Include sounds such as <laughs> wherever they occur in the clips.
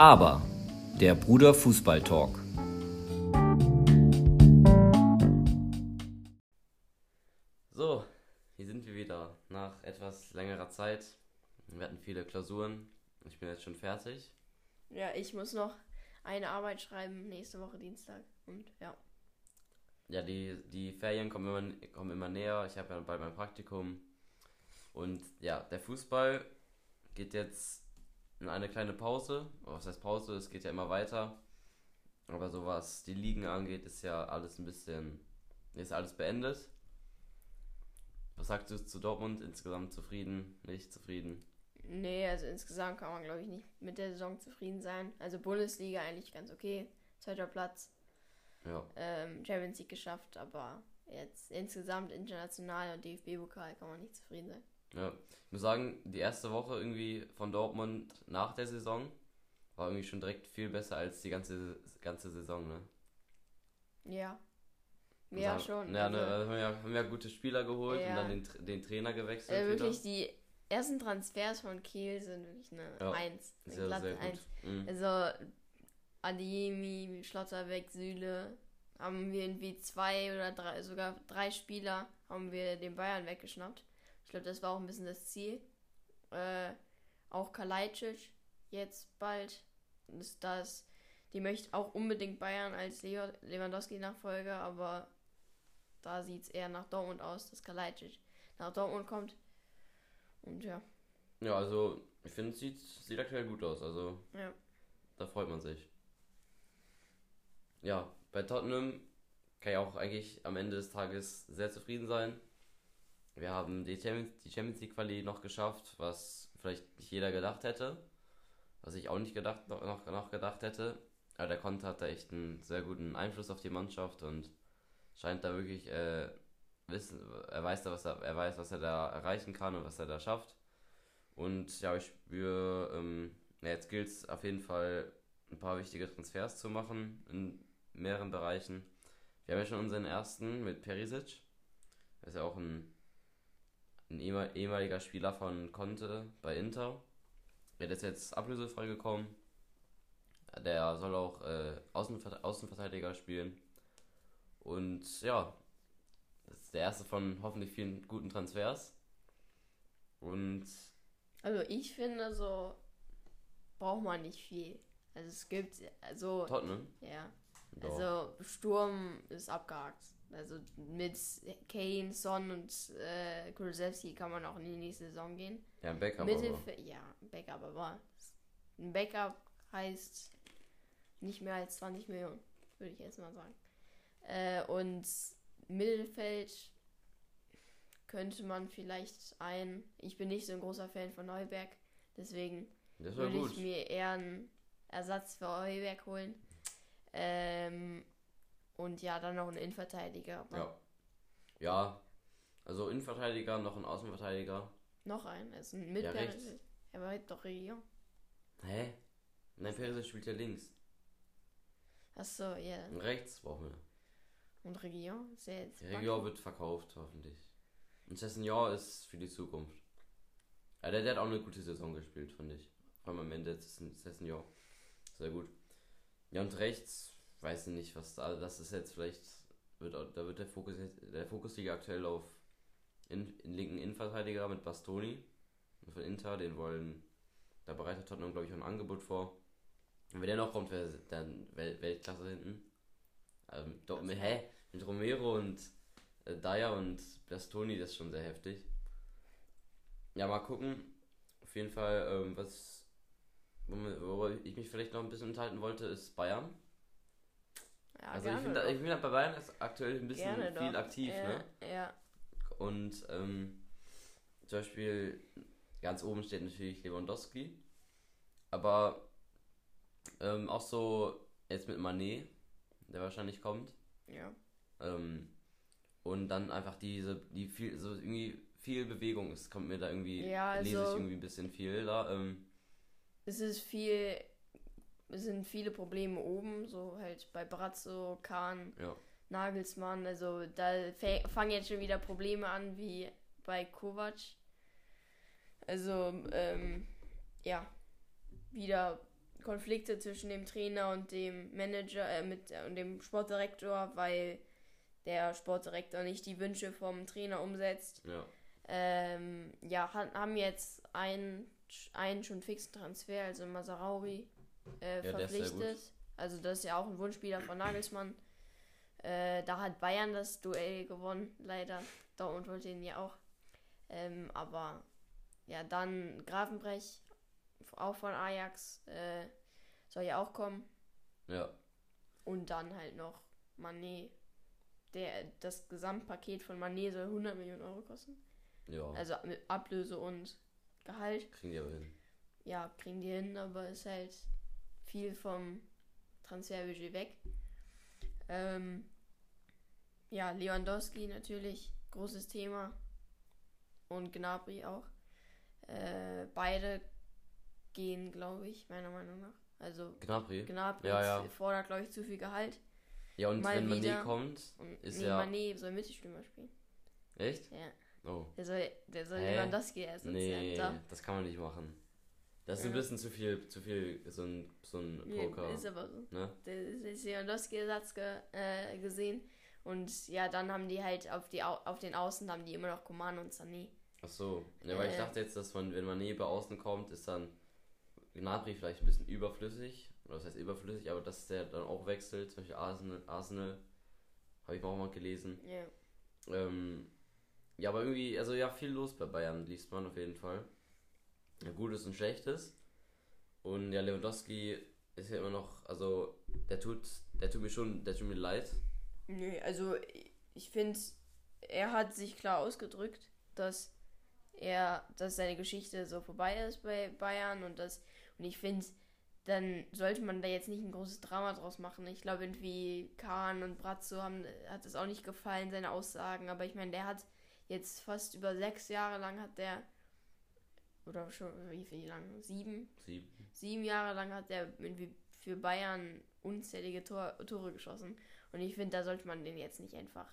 Aber der Bruder Fußball Talk. So, hier sind wir wieder nach etwas längerer Zeit. Wir hatten viele Klausuren. Ich bin jetzt schon fertig. Ja, ich muss noch eine Arbeit schreiben nächste Woche Dienstag. Und ja. Ja, die, die Ferien kommen immer, kommen immer näher. Ich habe ja bald mein Praktikum. Und ja, der Fußball geht jetzt eine kleine Pause. Was heißt Pause? Es geht ja immer weiter. Aber so was die Ligen angeht, ist ja alles ein bisschen. Ist alles beendet. Was sagst du zu Dortmund? Insgesamt zufrieden? Nicht zufrieden? Nee, also insgesamt kann man, glaube ich, nicht mit der Saison zufrieden sein. Also Bundesliga eigentlich ganz okay. Zweiter Platz. Ja. Ähm, Champions League geschafft, aber jetzt insgesamt international und DFB-Pokal kann man nicht zufrieden sein. Ja. Ich muss sagen, die erste Woche irgendwie von Dortmund nach der Saison war irgendwie schon direkt viel besser als die ganze, ganze Saison, ne? Ja. Ja, sagen, schon. Ja, ne, also, haben, wir ja, haben wir gute Spieler geholt Ja. und dann den, den Trainer gewechselt. äh, wieder. wirklich, die ersten Transfers von Kiel sind wirklich eine Ja, Eins. Eine Sehr, glatte sehr gut. Eins. Mhm. Also Adeyemi, Schlotterbeck, Süle haben wir irgendwie zwei oder drei, sogar drei Spieler haben wir den Bayern weggeschnappt. Ich glaube, das war auch ein bisschen das Ziel. Äh, auch Kalajdzic jetzt bald. Ist das, die möchte auch unbedingt Bayern als Lewandowski-Nachfolger, aber da sieht es eher nach Dortmund aus, dass Kalajdzic nach Dortmund kommt. Und ja, Ja, also ich finde, es sieht, sieht aktuell gut aus. Also ja. da freut man sich. Ja, bei Tottenham kann ich auch eigentlich am Ende des Tages sehr zufrieden sein. Wir haben die Champions, League Quali noch geschafft, was vielleicht nicht jeder gedacht hätte. Was ich auch nicht gedacht, noch, noch, gedacht hätte. Aber der Conte hat da echt einen sehr guten Einfluss auf die Mannschaft und scheint da wirklich äh, wissen, er weiß da, was er, er weiß, was er da erreichen kann und was er da schafft. Und ja, ich spüre, ähm, ja, jetzt gilt es auf jeden Fall ein paar wichtige Transfers zu machen in mehreren Bereichen. Wir haben ja schon unseren ersten mit Perisic. Er ist ja auch ein, ein ehemal- ehemaliger Spieler von Conte bei Inter. Der ist jetzt ablösefrei gekommen. Der soll auch äh, Außenver Außenverteidiger spielen. Und ja, das ist der erste von hoffentlich vielen guten Transfers. Und Also ich finde so braucht man nicht viel. Also es gibt also Tottenham. ja, Ja. also Sturm ist abgehakt. Also mit Kane, Son und äh, Kulusevski kann man auch in die nächste Saison gehen. ja, ein Backup aber. Mittelfeld, ja, Backup, aber ein Backup heißt nicht mehr als 20 Millionen, würde ich jetzt mal sagen. Äh, und Mittelfeld könnte man vielleicht ein. Ich bin nicht so ein großer Fan von Neuberg, deswegen würde ich mir eher einen Ersatz für Heuberg holen. Ähm, und ja, dann noch einen Innenverteidiger. Ja. Ja, also Innenverteidiger, noch ein Außenverteidiger. Noch einen, also ein mit Ja, rechts. Er war doch Region. Hä? Nein, Perisic spielt ja links. Achso, ja. Und rechts brauchen wir. Und Region? Ist ja jetzt Regior wird verkauft, hoffentlich. Und Cessignon ist für die Zukunft. Ja, der, der hat auch eine gute Saison gespielt, fand ich. Vor allem am Ende Cessignon. Sehr gut. Ja, und rechts, weiß ich nicht, was da, das ist jetzt vielleicht, wird, da wird der Fokus, der Fokus liegt aktuell auf in, in linken Innenverteidiger mit Bastoni von Inter, den wollen, da bereitet Tottenham, glaube ich, auch ein Angebot vor. Und wenn der noch kommt, wäre dann Wel Weltklasse hinten. Doch, mit, hä? Mit Romero und äh, Dyer und Bastoni, das ist schon sehr heftig. Ja, mal gucken. Auf jeden Fall, ähm, was worüber ich mich vielleicht noch ein bisschen unterhalten wollte, ist Bayern. Ja, also ich finde, ich finde bei Bayern ist aktuell ein bisschen Gerne viel doch. aktiv, ja, ne? Ja, Und ähm, zum Beispiel ganz oben steht natürlich Lewandowski. Aber ähm, auch so jetzt mit Manet, der wahrscheinlich kommt. ja. Ähm, und dann einfach diese, die viel, so irgendwie viel Bewegung. Es kommt mir da irgendwie, Ja, lese ich also- irgendwie ein bisschen viel da. Ähm, Es ist viel, sind viele Probleme oben, so halt bei Brazzo, Kahn, ja. Nagelsmann, also da fangen jetzt schon wieder Probleme an, wie bei Kovac. Also, ähm, ja, wieder Konflikte zwischen dem Trainer und dem Manager, äh, mit äh, und dem Sportdirektor, weil der Sportdirektor nicht die Wünsche vom Trainer umsetzt. Ja. Ähm, ja, han- haben jetzt einen, einen schon fixen Transfer, also Masarauri, äh, Ja, verpflichtet. Also das ist ja auch ein Wunschspieler von Nagelsmann. Äh, da hat Bayern das Duell gewonnen, leider. Dortmund wollte ihn ja auch. Ähm, aber ja, dann Grafenbrech, auch von Ajax, äh, soll ja auch kommen. Ja. Und dann halt noch Manet. Der, das Gesamtpaket von Manet soll 100 Millionen Euro kosten. Ja. Also mit Ablöse und Gehalt. Kriegen die aber hin. Ja, kriegen die hin, aber ist halt viel vom Transferbudget weg. Ähm, ja, Lewandowski natürlich, großes Thema. Und Gnabry auch. Äh, beide gehen, glaube ich, meiner Meinung nach. Also Gnabry. Gnabry Ja, ja. fordert, glaube ich, zu viel Gehalt. Ja, und Mal wenn Mané kommt, Und Ist nee, ja- Mané soll Mittelstürmer spielen. echt? Ja. Oh. Der soll, der soll? Lewandowski ersetzen. Nee, das kann man nicht machen. Das ist ein Ja. bisschen zu viel, zu viel, so ein, so ein Poker. ist aber so. Ne? Ist Lewandowski-Ersatz ge, äh, gesehen. Und ja, dann haben die halt auf, die, Au- auf den Außen haben die immer noch Coman und Sané. Ach so. Ja, weil ich Äh. dachte jetzt, dass man, wenn Mané bei außen kommt, ist dann Gnabry vielleicht ein bisschen überflüssig. Oder das heißt überflüssig, aber dass der dann auch wechselt. Zum Beispiel Arsenal, Arsenal habe ich auch mal gelesen. Ja. Ähm, ja, aber irgendwie, also ja, viel los bei Bayern, liest man auf jeden Fall. Gutes und Schlechtes. Und ja, Lewandowski ist ja immer noch, also der tut, der tut mir schon, der tut mir leid. Nö, also ich finde, er hat sich klar ausgedrückt, dass er, dass seine Geschichte so vorbei ist bei Bayern und das und ich finde, dann sollte man da jetzt nicht ein großes Drama draus machen. Ich glaube irgendwie Kahn und Brazzo haben hat es auch nicht gefallen seine Aussagen, aber ich meine, der hat jetzt fast über sechs Jahre lang hat der oder schon wie viel lang sieben Sieben. sieben Jahre lang hat er für Bayern unzählige Tor, Tore geschossen. Und ich finde, da sollte man den jetzt nicht einfach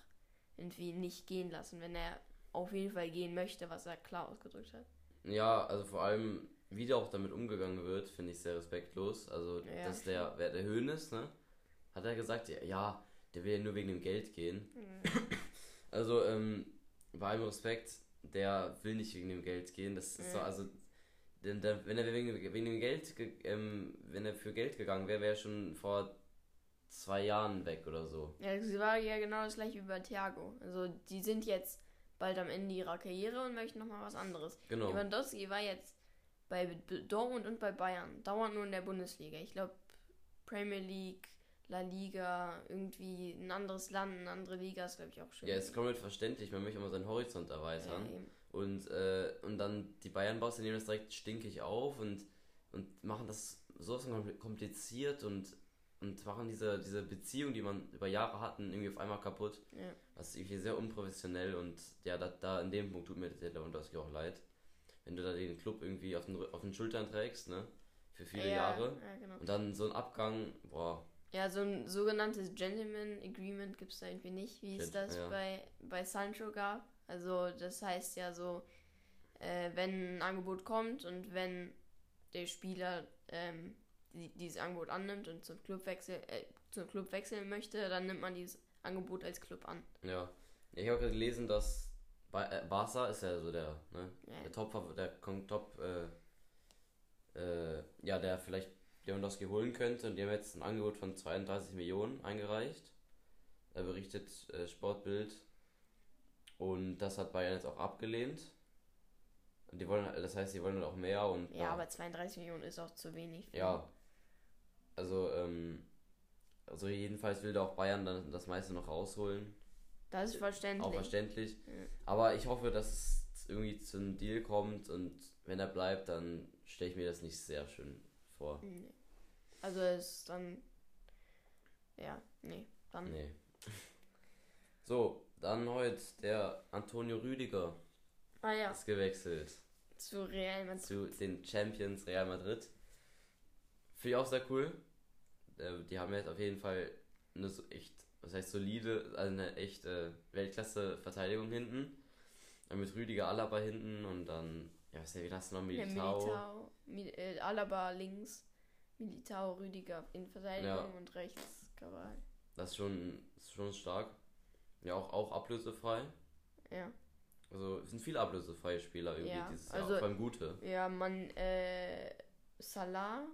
irgendwie nicht gehen lassen, wenn er auf jeden Fall gehen möchte, was er klar ausgedrückt hat. Ja, also vor allem, wie da auch damit umgegangen wird, finde ich sehr respektlos. Also, Ja, dass der, wer der Höhnes, ne, hat er gesagt, ja, ja, der will ja nur wegen dem Geld gehen. <coughs> Also, ähm, bei allem Respekt, der will nicht wegen dem Geld gehen. Das ist so, Ja. also, denn der, wenn er wegen, wegen dem Geld, ge- ähm, wenn er für Geld gegangen wäre, wäre er schon vor zwei Jahren weg oder so. Ja, es war ja genau das gleiche wie bei Thiago. Also die sind jetzt bald am Ende ihrer Karriere und möchten nochmal was anderes. Genau. Lewandowski war jetzt bei Dortmund und bei Bayern. Dauernd nur in der Bundesliga. Ich glaube Premier League, La Liga, irgendwie ein anderes Land, eine andere Liga ist glaube ich auch schön. Ja, ist komplett verständlich, man möchte immer seinen Horizont Ja, erweitern. eben. Und, äh, und dann die Bayern-Bosse nehmen das direkt stinkig auf und, und machen das so kompliziert und, und machen diese, diese Beziehung, die man über Jahre hatten, irgendwie auf einmal kaputt. Ja. Das ist irgendwie sehr unprofessionell und ja, da, da in dem Punkt tut mir der Lewandowski auch leid. Wenn du da den Club irgendwie auf den, auf den Schultern trägst, ne? Für viele ja, Jahre. Ja, genau. Und dann so ein Abgang, boah, Ja, so ein sogenanntes Gentleman Agreement gibt es da irgendwie nicht, wie es das ja. bei, bei Sancho gab. Also das heißt ja so, äh, wenn ein Angebot kommt und wenn der Spieler ähm, die, dieses Angebot annimmt und zum Club, wechsel, äh, zum Club wechseln möchte, dann nimmt man dieses Angebot als Club an. ja. ich habe gerade gelesen, dass ba äh, Barca ist ja so der, ne? Ja. Der Top, der Top, äh, äh, ja, der vielleicht Lewandowski holen könnte und die haben jetzt ein Angebot von 32 Millionen eingereicht. Da berichtet äh, Sportbild. Und das hat Bayern jetzt auch abgelehnt. Und die wollen, das heißt, die wollen halt auch mehr und Ja, aber 32 Millionen ist auch zu wenig. ja. Also, ähm, also jedenfalls will da auch Bayern dann das meiste noch rausholen. Das ist verständlich. Auch verständlich. Ja. Aber ich hoffe, dass es irgendwie zu einem Deal kommt und wenn er bleibt, dann stelle ich mir das nicht sehr schön vor. Nee. Also ist dann. Ja, nee. Dann. Nee. So, dann heute der Antonio Rüdiger Ah ja, ist gewechselt zu Real Madrid. zu den Champions Real Madrid. Finde ich auch sehr cool. Äh, Die haben jetzt auf jeden Fall eine so echt, was heißt solide, also eine echte Weltklasse-Verteidigung hinten. Dann mit Rüdiger Alaba hinten und dann, ja, was ist der, wie hast du noch? Ja, Militao. Militao, Mil äh, Alaba links, Militao, Rüdiger in Verteidigung Ja. und rechts Kabal. Das ist schon, ist schon stark. Ja, auch, auch ablösefrei. Ja. Also es sind viele ablösefreie Spieler irgendwie Ja, dieses Jahr, also- vor allem gute. Ja, man, äh, Salah,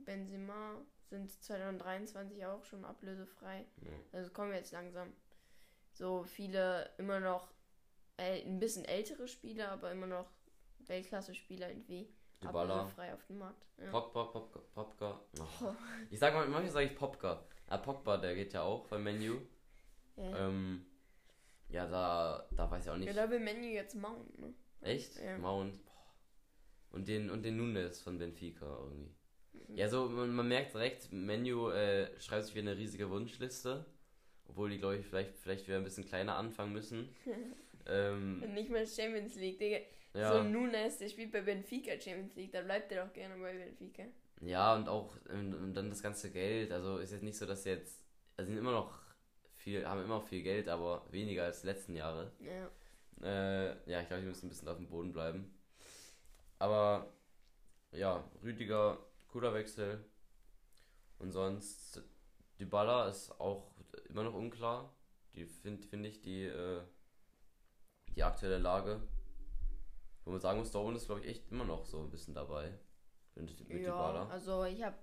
Benzema sind 2023 auch schon ablösefrei. Ja. Also kommen jetzt langsam. So viele immer noch äh, ein bisschen ältere Spieler, aber immer noch Weltklasse-Spieler irgendwie Dybala, ablösefrei auf dem Markt. Ja. Pogba, Pogba, Pogba. Oh. Ich sag mal, manchmal sage ich Popka. Ah, Pogba, der geht ja auch beim Menu. Ja. Ähm, ja, da, da weiß ich auch nicht. ja, da will Menu jetzt Mount, ne? Echt? Ja. Mount. Und den, und den Nunes von Benfica irgendwie. Mhm. Ja, so, man, man merkt direkt, Menu äh, schreibt sich wie eine riesige Wunschliste. Obwohl die, glaube ich, vielleicht, vielleicht wieder ein bisschen kleiner anfangen müssen. <laughs> ähm, nicht mal Champions League, Digga. Ja. So Nunes, der spielt bei Benfica Champions League, da bleibt er doch gerne bei Benfica. Ja, und auch und dann das ganze Geld. Also ist jetzt nicht so, dass jetzt. Also sind immer noch viel, haben immer noch viel Geld, aber weniger als die letzten Jahre. Ja. Äh, ja, ich glaube, die müssen ein bisschen auf dem Boden bleiben. Aber ja, Rüdiger, cooler Wechsel. Und sonst, Dybala ist auch immer noch unklar. Die finde find ich die, äh, die aktuelle Lage. Wo man sagen muss, Dortmund ist, glaube ich, echt immer noch so ein bisschen dabei. Mit, mit ja, also ich habe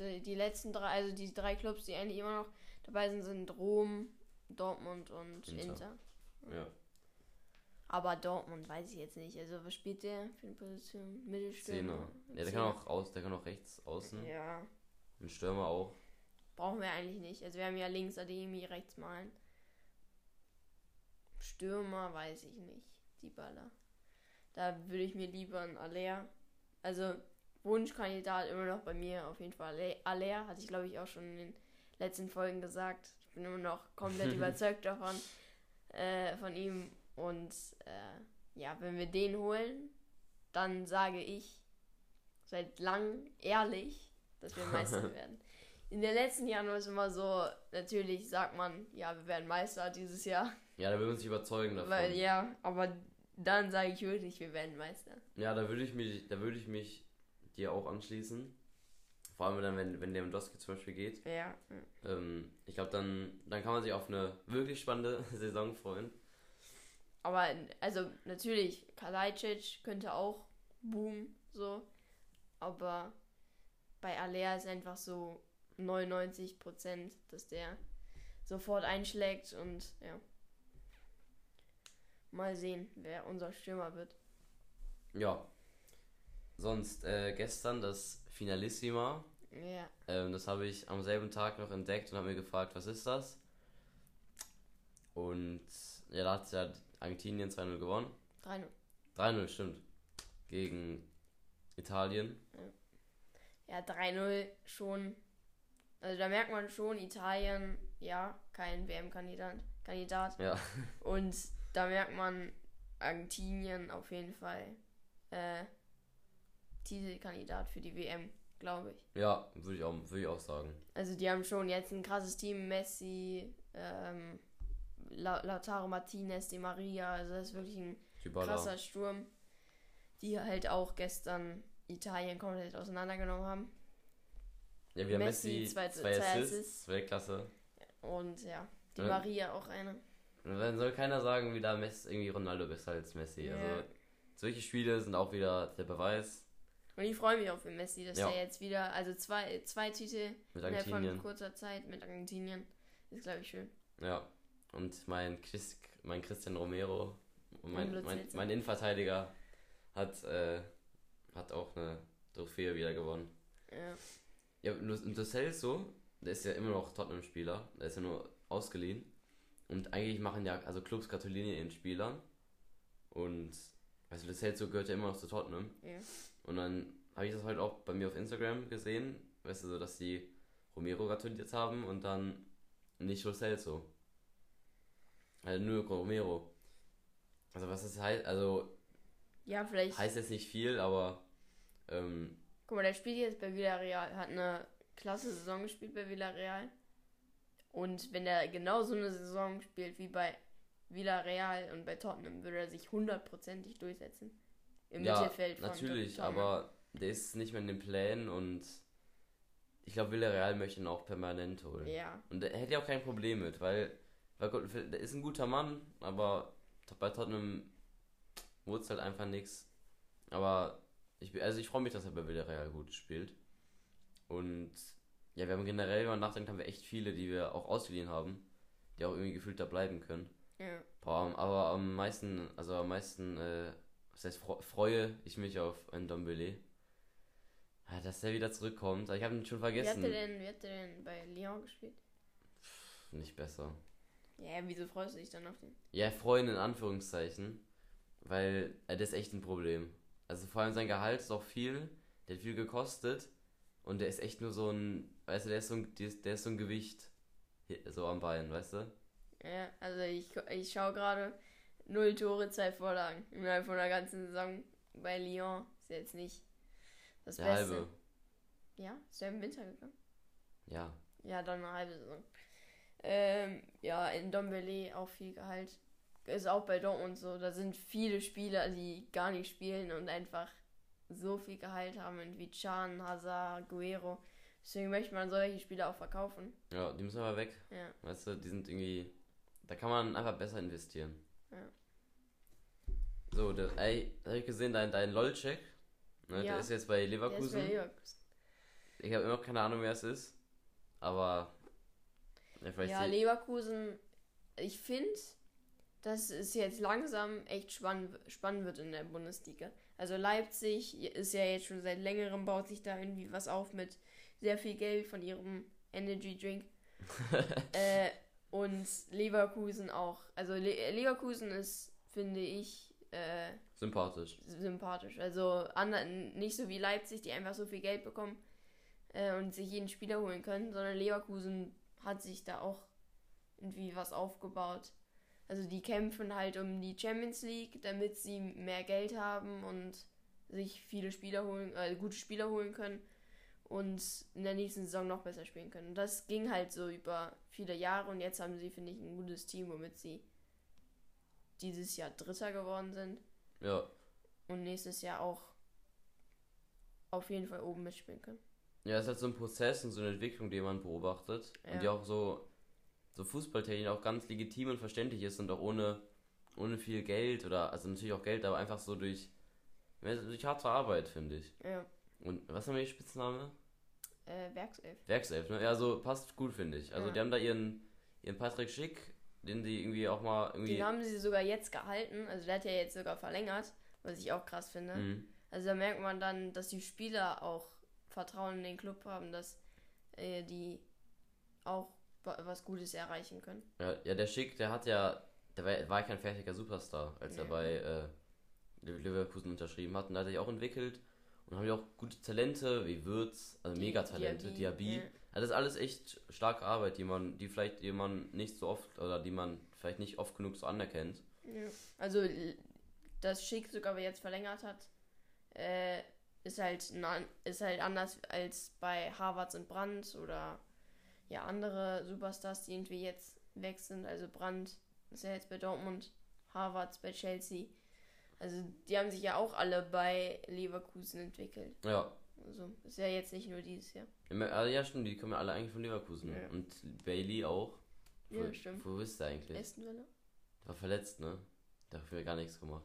die, die letzten drei, also die drei Clubs, die eigentlich immer noch dabei sind, sind Rom, Dortmund und Inter. Inter. Ja. Aber Dortmund weiß ich jetzt nicht. Also was spielt der für eine Position? Mittelstürmer? Zehner. Ja, der kann auch aus, der kann auch rechts außen. Ja, Ein Stürmer auch. brauchen wir eigentlich nicht. Also wir haben ja links Ademi, rechts Malen. Stürmer weiß ich nicht. Die Baller. Da würde ich mir lieber einen Aller. Also Wunschkandidat immer noch bei mir auf jeden Fall. Aller hatte ich glaube ich auch schon in den letzten Folgen gesagt. Ich bin immer noch komplett <laughs> überzeugt davon äh, von ihm. Und äh, ja, wenn wir den holen, dann sage ich seit langem ehrlich, dass wir Meister <laughs> werden. In den letzten Jahren war es immer so, natürlich sagt man, ja, wir werden Meister dieses Jahr. Ja, da will man sich überzeugen davon. Weil, ja, aber dann sage ich wirklich, wir werden Meister. Ja, da würde ich mich, da würde ich mich dir auch anschließen. Vor allem dann, wenn, wenn Lewandowski zum Beispiel geht. Ja. Ähm, ich glaube, dann, dann kann man sich auf eine wirklich spannende <laughs> Saison freuen. Aber, also, natürlich, Kalajdzic könnte auch boomen, so. Aber bei Alea ist einfach so 99 Prozent, dass der sofort einschlägt und, ja. Mal sehen, wer unser Stürmer wird. Ja. Sonst äh, gestern das Finalissima. Ja. Ähm, das habe ich am selben Tag noch entdeckt und habe mir gefragt, was ist das? Und ja, da hat ja Argentinien 2-0 gewonnen. 3-0. 3-0, stimmt. Gegen Italien. Ja, 3-0 schon. Also da merkt man schon, Italien, ja, kein WM-Kandidat. Kandidat. Ja. Und da merkt man, Argentinien auf jeden Fall äh, Titelkandidat für die WM, glaube ich. Ja, würde ich, auch, würde ich auch sagen. Also die haben schon jetzt ein krasses Team, Messi, ähm, La Lautaro Martinez, Di Maria, also das ist wirklich ein Dybala. krasser Sturm, die halt auch gestern Italien komplett auseinandergenommen haben. Ja, wir haben Messi, Messi, zwei- zwei, zwei Assists, Assists. Weltklasse. Und ja, die. Maria auch eine. Dann soll keiner sagen, wie da Messi, irgendwie Ronaldo besser als Messi. Ja. Also, solche Spiele sind auch wieder der Beweis Und ich freue mich auch für Messi, dass Ja. er jetzt wieder, also zwei, zwei Titel mit innerhalb von kurzer Zeit mit Argentinien. Ist, glaube ich, schön. Ja. Und mein, Chris, mein Christian Romero, mein, mein, Celso. mein Innenverteidiger, hat, äh, hat auch eine Trophäe wieder gewonnen. Ja. Ja, und Celso, der ist ja immer noch Tottenham-Spieler, der ist ja nur ausgeliehen. Und eigentlich machen ja, also Clubs gratulieren ihren Spielern. Und, weißt du, das Celso gehört ja immer noch zu Tottenham. ja. Und dann habe ich das heute auch bei mir auf Instagram gesehen, weißt du, so, dass die Romero gratuliert haben und dann nicht Lo Celso. Also nur Romero. Also was das heißt, also Ja, vielleicht. heißt jetzt nicht viel, aber ähm, Guck mal, der spielt jetzt bei Villarreal, hat eine klasse Saison gespielt bei Villarreal. Und wenn er genau so eine Saison spielt wie bei Villarreal und bei Tottenham, würde er sich hundertprozentig durchsetzen. Im ja, Mittelfeld von natürlich, Tottenham. aber der ist nicht mehr in den Plänen und ich glaube, Villarreal möchte ihn auch permanent holen. Ja. Und er hätte ja auch kein Problem mit, weil, weil Gott, der ist ein guter Mann, aber bei Tottenham wurde es halt einfach nichts. Aber ich, also ich freue mich, dass er bei Villarreal gut spielt. Und ja, wir haben generell, wenn man nachdenkt, haben wir echt viele, die wir auch ausgeliehen haben, die auch irgendwie gefühlt da bleiben können. Ja. Boah, aber am meisten, also am meisten, äh, was heißt, fre freue ich mich auf einen Dombele. Ja, dass der wieder zurückkommt. Ich habe ihn schon Wie hat vergessen. denn, wie hat der denn bei Lyon gespielt? Nicht besser. Ja, wieso freust du dich dann auf den? Ja, freuen in Anführungszeichen, weil äh, das ist echt ein Problem. Also vor allem sein Gehalt ist auch viel, der hat viel gekostet und der ist echt nur so ein, weißt du, der ist so ein, der ist- so ein Gewicht so am Bein, weißt du? Ja, also ich, ich schaue gerade null Tore, zwei Vorlagen innerhalb von der ganzen Saison bei Lyon. Ist jetzt nicht das Der Beste. halbe. Ja, ist der im Winter gegangen? Ja. Ja, dann eine halbe Saison. Ähm, ja, in Dombele auch viel Gehalt. Ist auch bei Dortmund so. Da sind viele Spieler, die gar nicht spielen und einfach so viel Gehalt haben, wie Chan, Hazard, Guerrero. Deswegen möchte man solche Spieler auch verkaufen. Ja, die müssen aber weg. Ja. Weißt du, die sind irgendwie. Da kann man einfach besser investieren. Ja. So, der, ey, da hab ich gesehen, dein, dein LOL-Check. Ne, Ja. Der ist jetzt bei Der ist Leverkusen. bei Leverkusen. Ich habe immer noch keine Ahnung, wer es ist. Aber. Ja, Ja, Leverkusen, ich finde, dass es jetzt langsam echt spannend, spannend wird in der Bundesliga. Also Leipzig ist ja jetzt schon seit längerem, baut sich da irgendwie was auf mit sehr viel Geld von ihrem Energy Drink. <laughs> äh, und Leverkusen auch. Also Le Leverkusen ist, finde ich, äh, sympathisch. sympathisch. Also nicht so wie Leipzig, die einfach so viel Geld bekommen äh, und sich jeden Spieler holen können, sondern Leverkusen hat sich da auch irgendwie was aufgebaut. Also die kämpfen halt um die Champions League, damit sie mehr Geld haben und sich viele Spieler holen, äh, gute Spieler holen können und in der nächsten Saison noch besser spielen können. Und das ging halt so über viele Jahre und jetzt haben sie, finde ich, ein gutes Team, womit sie dieses Jahr Dritter geworden sind Ja. und nächstes Jahr auch auf jeden Fall oben mitspielen können. Ja, es ist halt so ein Prozess und so eine Entwicklung, die man beobachtet. Ja. Und die auch so, so fußballtechnisch auch ganz legitim und verständlich ist und auch ohne, ohne viel Geld oder, also natürlich auch Geld, aber einfach so durch, durch harte Arbeit, finde ich. Ja, Und was haben wir die Spitzname? äh, Werkself. Werkself, ne? Ja, so passt gut, finde ich. Also Ja. die haben da ihren, ihren Patrick Schick, den die irgendwie auch mal irgendwie. Den haben sie sogar jetzt gehalten, also der hat ja jetzt sogar verlängert, was ich auch krass finde. Mhm. Also da merkt man dann, dass die Spieler auch Vertrauen in den Club haben, dass äh, die auch was Gutes erreichen können. Ja, ja, der Schick, der hat ja, der war, war kein fertiger Superstar, als er Ja. bei äh, Le- Leverkusen unterschrieben hat. Und da hat er sich auch entwickelt und haben ja auch gute Talente wie Würz, also Megatalente, Diaby, Diaby. ja. Also das ist alles echt starke Arbeit, die man, die vielleicht, die man nicht so oft oder die man vielleicht nicht oft genug so anerkennt. Ja. Also das Schick sogar wer jetzt verlängert hat, äh, ist halt ist halt anders als bei Harvards und Brandt oder ja andere Superstars, die irgendwie jetzt weg sind. Also Brandt ist ja jetzt bei Dortmund, Harvards bei Chelsea. Also die haben sich ja auch alle bei Leverkusen entwickelt. Ja. Also ist ja jetzt nicht nur dieses Jahr. Also ja, stimmt, die kommen ja alle eigentlich von Leverkusen. Ja. Und Bailey auch. Ja, Wo- stimmt. Wo ist der eigentlich? Aston Villa? War verletzt, ne? Dafür gar nichts gemacht.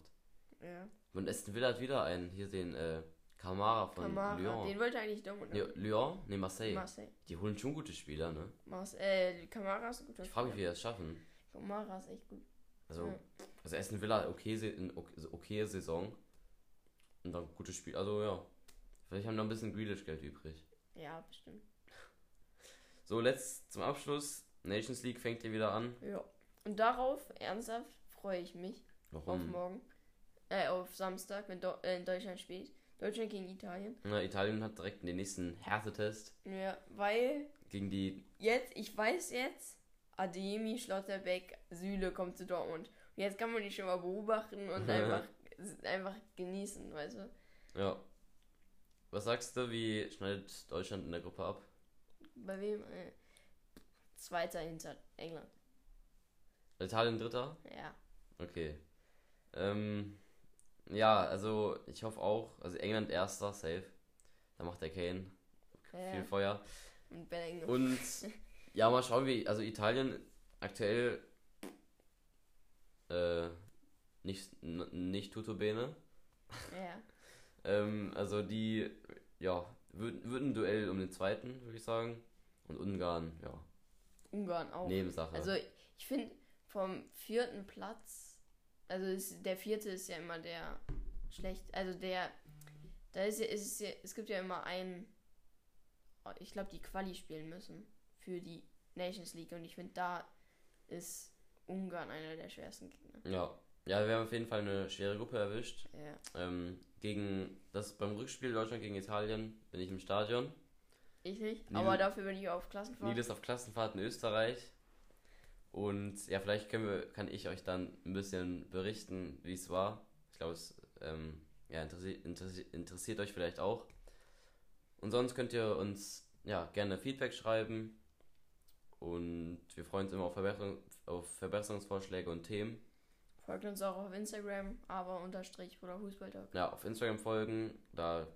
Ja. Und Aston Villa hat wieder einen, hier den äh, Kamara von Kamara, Lyon. den wollte eigentlich Dortmund. Haben. Lyon? Ne, Marseille. Marseille. Die holen schon gute Spieler, ne? Marse äh, Kamara ist ein guter Ich frage mich, wie die das schaffen. Kamara ist echt gut. Also, Ja. also Aston Villa, okay, eine okay, okay Saison. Und dann gutes Spiel. Also, ja. Vielleicht haben wir noch ein bisschen Grealish-Geld übrig. Ja, bestimmt. So, letzt zum Abschluss. Nations League fängt hier wieder an. Ja. Und darauf, ernsthaft, freue ich mich auf Warum? morgen. Äh, auf Samstag, wenn Do äh, Deutschland spielt. Deutschland gegen Italien. Na, Italien hat direkt den nächsten Härtetest Ja, weil gegen die. jetzt, ich weiß jetzt, Ademi, Schlotterbeck, Süle kommt zu Dortmund. Und jetzt kann man die schon mal beobachten und <laughs> einfach, einfach genießen, weißt du? Ja. Was sagst du, wie schneidet Deutschland in der Gruppe ab? Bei wem? Äh, Zweiter hinter England. Italien Dritter? Ja. Okay. Ähm, ja, also ich hoffe auch, also England Erster, safe. Da macht der Kane Ja. viel Feuer. Und Bellingham. Und <laughs> ja, mal schauen, wie. Also Italien aktuell äh, nicht, nicht Tutto Bene. ja. Ähm, also die, ja, wird, wird ein Duell um den zweiten, würde ich sagen. Und Ungarn, ja, Ungarn auch. Nebensache. Also ich finde vom vierten Platz, also ist, der vierte ist ja immer der schlecht, also der, da ist ja, ist es, ja, es gibt ja immer einen, ich glaube die Quali spielen müssen für die Nations League und ich finde da ist Ungarn einer der schwersten Gegner. ja. Ja, wir haben auf jeden Fall eine schwere Gruppe erwischt. Ja. Ähm, gegen das beim Rückspiel Deutschland gegen Italien bin ich im Stadion. Ich nicht, aber dafür bin ich auf Klassenfahrt. Nils auf Klassenfahrt in Österreich. Und ja, vielleicht können wir, kann ich euch dann ein bisschen berichten, wie es war. Ich glaube, es ähm, ja, interessi interessi interessiert euch vielleicht auch. Und sonst könnt ihr uns ja gerne Feedback schreiben. Und wir freuen uns immer auf, Verbesserung, auf Verbesserungsvorschläge und Themen. Folgt uns auch auf Instagram, aber unterstrich oder Fußballtalk. Ja, auf Instagram folgen. Da,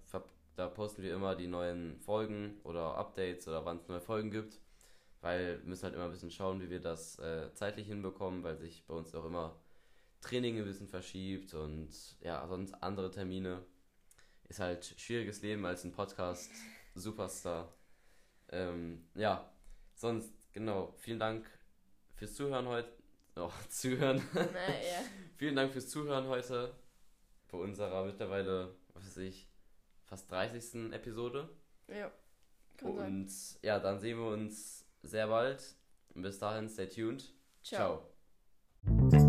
da posten wir immer die neuen Folgen oder Updates oder wann es neue Folgen gibt. Weil wir müssen halt immer ein bisschen schauen, wie wir das äh, zeitlich hinbekommen, weil sich bei uns auch immer Training ein bisschen verschiebt und ja, sonst andere Termine. Ist halt schwieriges Leben als ein Podcast <laughs> Superstar. Ähm, ja, sonst genau, vielen Dank fürs Zuhören heute. Oh, <laughs> zuhören. naja. <laughs> Vielen Dank fürs Zuhören heute bei unserer mittlerweile, was weiß ich, fast 30. Episode. Ja. Kann sein. Und ja, dann sehen wir uns sehr bald. Und bis dahin, stay tuned. Ciao. Ciao.